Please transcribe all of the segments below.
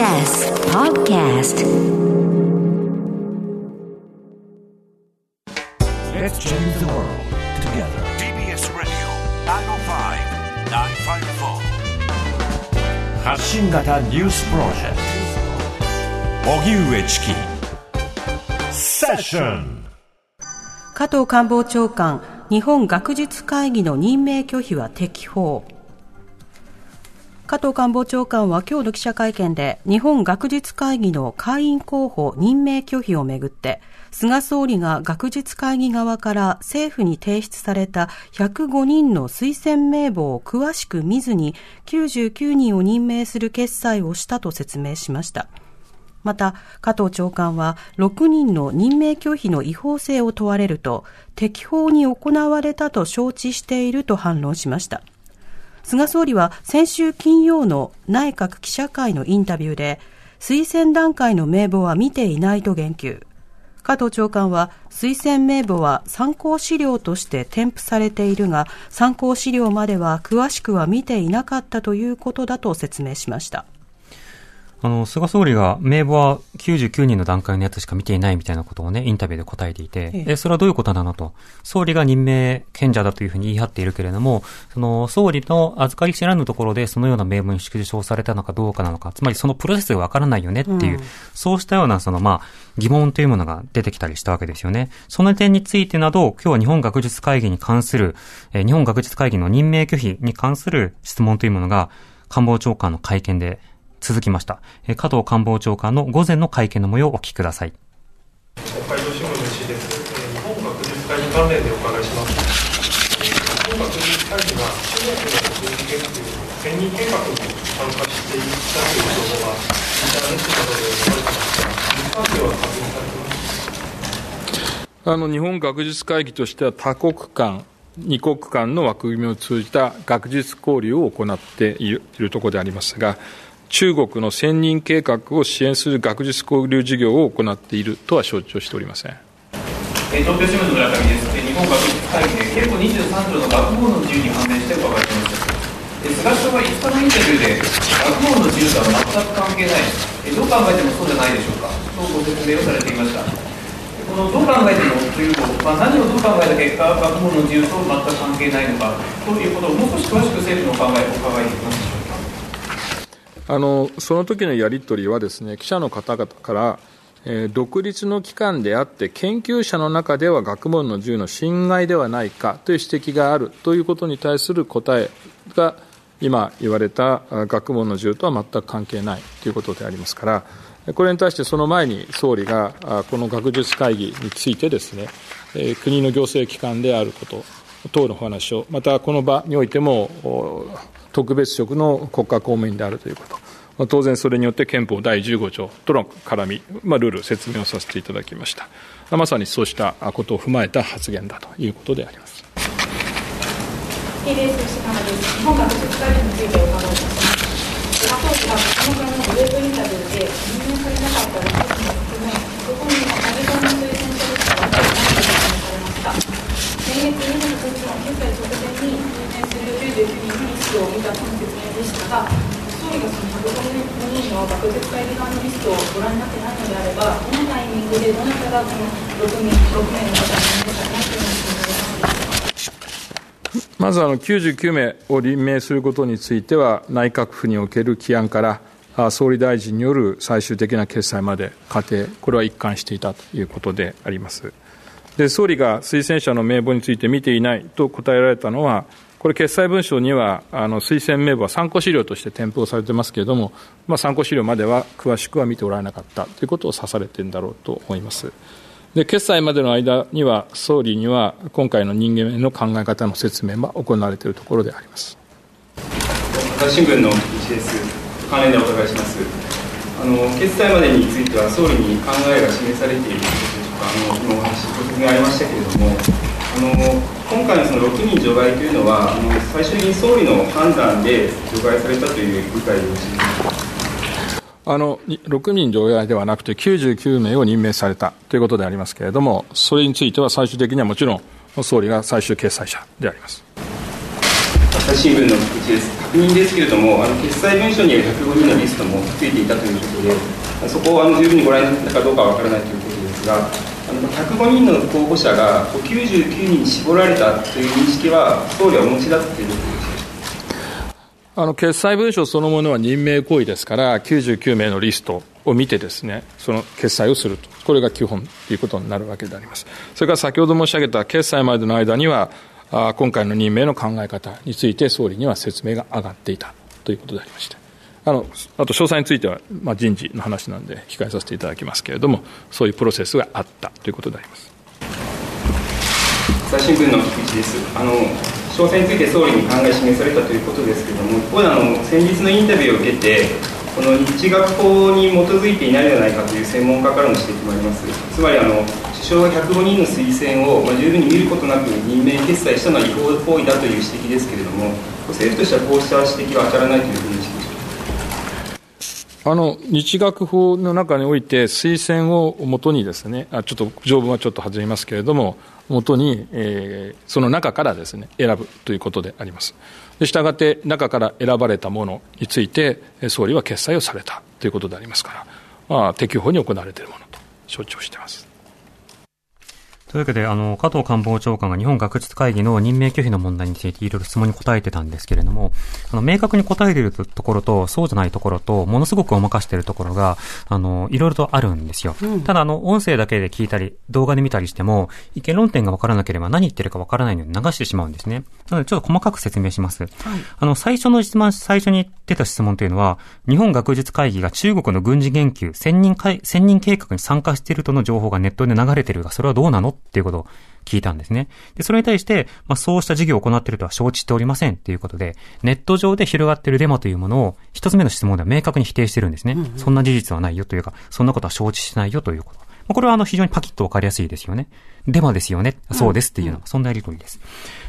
TBS Podcast Let's change the world together. TBS Radio 905-954発信型ニュースプロジェクト荻上チキセッション加藤官房長官、日本学術会議の任命拒否は適法。加藤官房長官は今日の記者会見で、日本学術会議の会員候補任命拒否をめぐって、菅総理が学術会議側から政府に提出された105人の推薦名簿を詳しく見ずに99人を任命する決裁をしたと説明しました。また、加藤長官は、6人の任命拒否の違法性を問われると、適法に行われたと承知していると反論しました。菅総理は先週金曜の内閣記者会のインタビューで、推薦段階の名簿は見ていないと言及。加藤長官は、推薦名簿は参考資料として添付されているが、参考資料までは詳しくは見ていなかったということだと説明しました。あの、菅総理が名簿は99人の段階のやつしか見ていないみたいなことをね、インタビューで答えていて、ええ、それはどういうことなのと、総理が任命権者だというふうに言い張っているけれども、その、総理の預かり知らぬところでそのような名簿に縮小されたのかどうかなのか、つまりそのプロセスがわからないよねっていう、うん、そうしたような、その、まあ、疑問というものが出てきたりしたわけですよね。その点についてなど、今日は日本学術会議に関する、えー、日本学術会議の任命拒否に関する質問というものが、官房長官の会見で続きました。加藤官房長官の午前の会見の模様をお聞きください。北海道新聞の石です。日本学術会議関連でお伺いします。日本学術会議が中国の国民研究専任計画に参加していたという情報がインターネットなどで読まれてますが、関係は確認されていますあの日本学術会議としては多国間二国間の枠組みを通じた学術交流を行っているところでありますが、中国の専任計画を支援する学術交流事業を行っているとは承知をしておりません。東京新聞の村上です。日本学術会議で憲法23条の学問の自由に関連して伺っています。菅首相は5日のインタビューで、学問の自由とは全く関係ない、どう考えてもそうじゃないでしょうか、とご説明をされていました。このどう考えてもというと、まあ、何をどう考えた結果、学問の自由と全く関係ないのかということをもう少し詳しく政府のお考えをお伺いできます。あのその時のやり取りはですね記者の方々から、えー、独立の機関であって研究者の中では学問の自由の侵害ではないかという指摘があるということに対する答えが今言われた学問の自由とは全く関係ないということでありますからこれに対してその前に総理がこの学術会議についてですね国の行政機関であること等のお話をまたこの場においても特別職の国家公務員であるということ、当然それによって憲法第15条との絡み、まあ、ルール、説明をさせていただきました。まさにそうしたことを踏まえた発言だということであります。日本学術会議についてお伺いします。菅総理が9日のウェブインタビューで任命されなかった6人を含め、6人のアメリカの推薦者リストがないとされました。先月29日の決済直前に任命する99人にストを見たとの説明でしたが、総理がその105人の学術会議側のリストをご覧になってないのであれば、どのタイミングでどなたがこの6人 ,6 名の方ないというふうにまずあの99名を任命することについては、内閣府における起案から、総理大臣による最終的な決裁まで過程、これは一貫していたということであります。で総理が推薦者の名簿について見ていないと答えられたのは、これ、決裁文書には、あの推薦名簿は参考資料として添付をされてますけれども、まあ、参考資料までは詳しくは見ておられなかったということを指されているんだろうと思います。で決裁までの間には、総理には今回の人間の考え方の説明は行われているところであります朝日新聞の石です、関連でお伺いします。あの決裁までについては、総理に考えが示されているというか、あの今お話、ご説明ありましたけれども、あの今回のその6人除外というのは、最終的に総理の判断で除外されたという理解。あの6人除外ではなくて99名を任命されたということでありますけれども、それについては最終的にはもちろん総理が最終決裁者であります。朝日新聞の菊池です確認ですけれどもあの決裁文書には105人のリストもついていたということでそこをあの十分にご覧になったかどうかは分からないということですが105人の候補者が99人に絞られたという認識は総理はお持ちだということですあの決裁文書そのものは任命行為ですから99名のリストを見てですねその決裁をすると。これが基本ということになるわけであります。それから先ほど申し上げた決裁までの間には今回の任命の考え方について総理には説明が上がっていたということでありまして。あのあと詳細については、まあ、人事の話なんで控えさせていただきますけれどもそういうプロセスがあったということであります。朝日新聞の菊池です。あの詳細について総理に考え示されたということですけれども一方であの先日のインタビューを受けてこの日学法に基づいていないではないかという専門家からの指摘もあります。つまりあの首相が105人の推薦を、まあ、十分に見ることなく任命決裁したのは違法行為だという指摘ですけれども政府としてはこうした指摘は当たらないというふうにあの日学法の中において推薦をもとにですねあちょっと条文はちょっと外れますけれどももとに、えー、その中からですね選ぶということであります。したがって中から選ばれたものについて総理は決裁をされたということでありますから、まあ、適法に行われているものと承知をしています。というわけで、あの、加藤官房長官が日本学術会議の任命拒否の問題についていろいろ質問に答えてたんですけれども、あの、明確に答えているところと、そうじゃないところと、ものすごくごまかしているところが、あの、いろいろとあるんですよ。うん、ただ、あの、音声だけで聞いたり、動画で見たりしても、意見論点がわからなければ何言ってるかわからないので流してしまうんですね。なので、ちょっと細かく説明します。はい、あの、最初の質問、最初に出た質問というのは、日本学術会議が中国の軍事研究、千人会、千人計画に参加しているとの情報がネットで流れているが、それはどうなのっていうことを聞いたんですね。で、それに対して、まあ、そうした事業を行っているとは承知しておりませんっていうことで、ネット上で広がっているデマというものを、一つ目の質問では明確に否定してるんですね。うんうん、そんな事実はないよというか、そんなことは承知してないよということ。まあ、これはあの非常にパキッとわかりやすいですよね。デマですよね。そうですっていうのは、そんなやりとりです。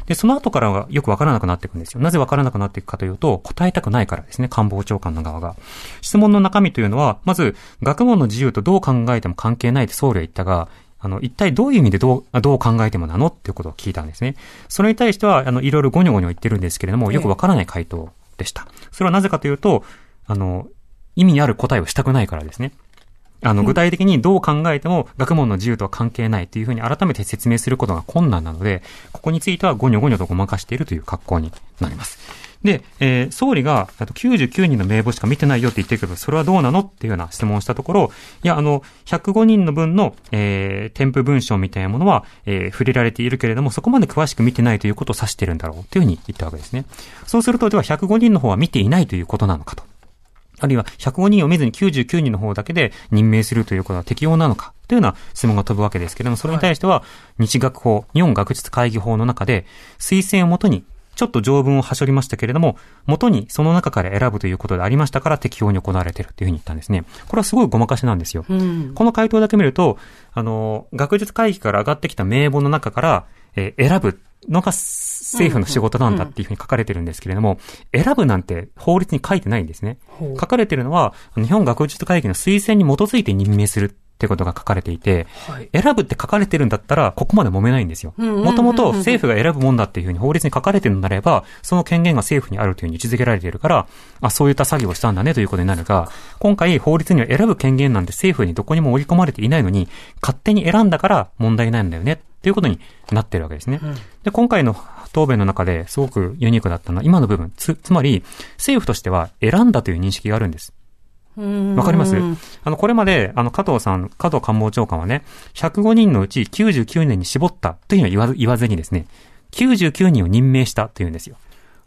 で、その後からはよくわからなくなっていくんですよ。なぜわからなくなっていくかというと、答えたくないからですね、官房長官の側が。質問の中身というのは、まず、学問の自由とどう考えても関係ないって総理は言ったが、あの、一体どういう意味でどう、どう考えてもなのっていうことを聞いたんですね。それに対しては、あの、いろいろゴニョゴニョ言ってるんですけれども、よくわからない回答でした。それはなぜかというと、あの、意味ある答えをしたくないからですね。あの、具体的にどう考えても学問の自由とは関係ないというふうに改めて説明することが困難なので、ここについてはゴニョゴニョとごまかしているという格好になります。で、えー、総理が、あと99人の名簿しか見てないよって言ってるけど、それはどうなのっていうような質問をしたところ、いや、あの、105人の分の、えー、添付文章みたいなものは、えー、触れられているけれども、そこまで詳しく見てないということを指してるんだろうというふうに言ったわけですね。そうすると、では105人の方は見ていないということなのかと。あるいは105人を見ずに99人の方だけで任命するということは適用なのかというような質問が飛ぶわけですけれども、それに対しては、日学法、日本学術会議法の中で、推薦をもとにちょっと条文をはしょりましたけれども、元にその中から選ぶということでありましたから適用に行われているというふうに言ったんですね。これはすごいごまかしなんですよ。うん、この回答だけ見ると、あの、学術会議から上がってきた名簿の中から、えー、選ぶのが政府の仕事なんだっていうふうに書かれてるんですけれども、選ぶなんて法律に書いてないんですね。書かれてるのは、日本学術会議の推薦に基づいて任命するってことが書かれていて、はい、選ぶって書かれてるんだったら、ここまで揉めないんですよ。もともと政府が選ぶもんだっていうふうに法律に書かれてるのであれば、その権限が政府にあるというふうに位置づけられているから、あ、そういった作業をしたんだねということになるが、今回法律には選ぶ権限なんて政府にどこにも織り込まれていないのに、勝手に選んだから問題ないんだよねっていうことになってるわけですね。うん、で、今回の答弁の中ですごくユニークだったのは、今の部分、つ、つまり、政府としては選んだという認識があるんです。わかります？あの、これまで、あの、加藤さん、加藤官房長官はね、105人のうち99年に絞ったというのは言わず言わずにですね、99人を任命したというんですよ。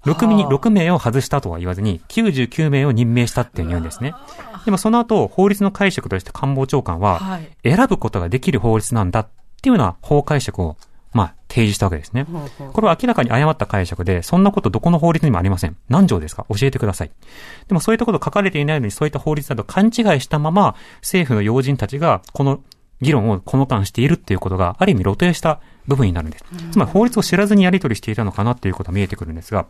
6名 ,6 名を外したとは言わずに、99名を任命したって言うんですね。でもその後、法律の解釈として官房長官は、選ぶことができる法律なんだっていうような法解釈をまあ、提示したわけですね。これは明らかに誤った解釈で、そんなことどこの法律にもありません。何条ですか？教えてください。でもそういったこと書かれていないのに、そういった法律だと勘違いしたまま、政府の要人たちが、この議論をこの間しているっていうことが、ある意味露呈した部分になるんです。つまり法律を知らずにやり取りしていたのかなっていうことが見えてくるんですが、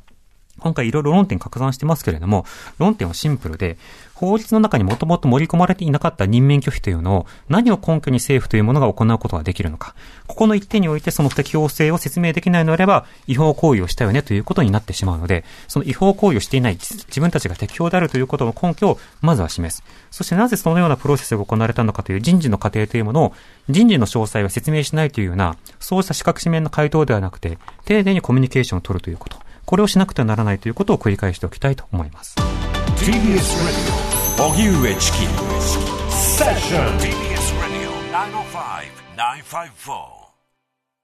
今回いろいろ論点拡散してますけれども、論点はシンプルで、法律の中にもともと盛り込まれていなかった任免拒否というのを何を根拠に政府というものが行うことができるのか。ここの一点においてその適法性を説明できないのであれば、違法行為をしたよねということになってしまうので、その違法行為をしていない自分たちが適法であるということの根拠をまずは示す。そしてなぜそのようなプロセスが行われたのかという人事の過程というものを人事の詳細は説明しないというような、そうした資格紙面の回答ではなくて、丁寧にコミュニケーションを取るということ。これをしなくてはならないということを繰り返しておきたいと思います。TBS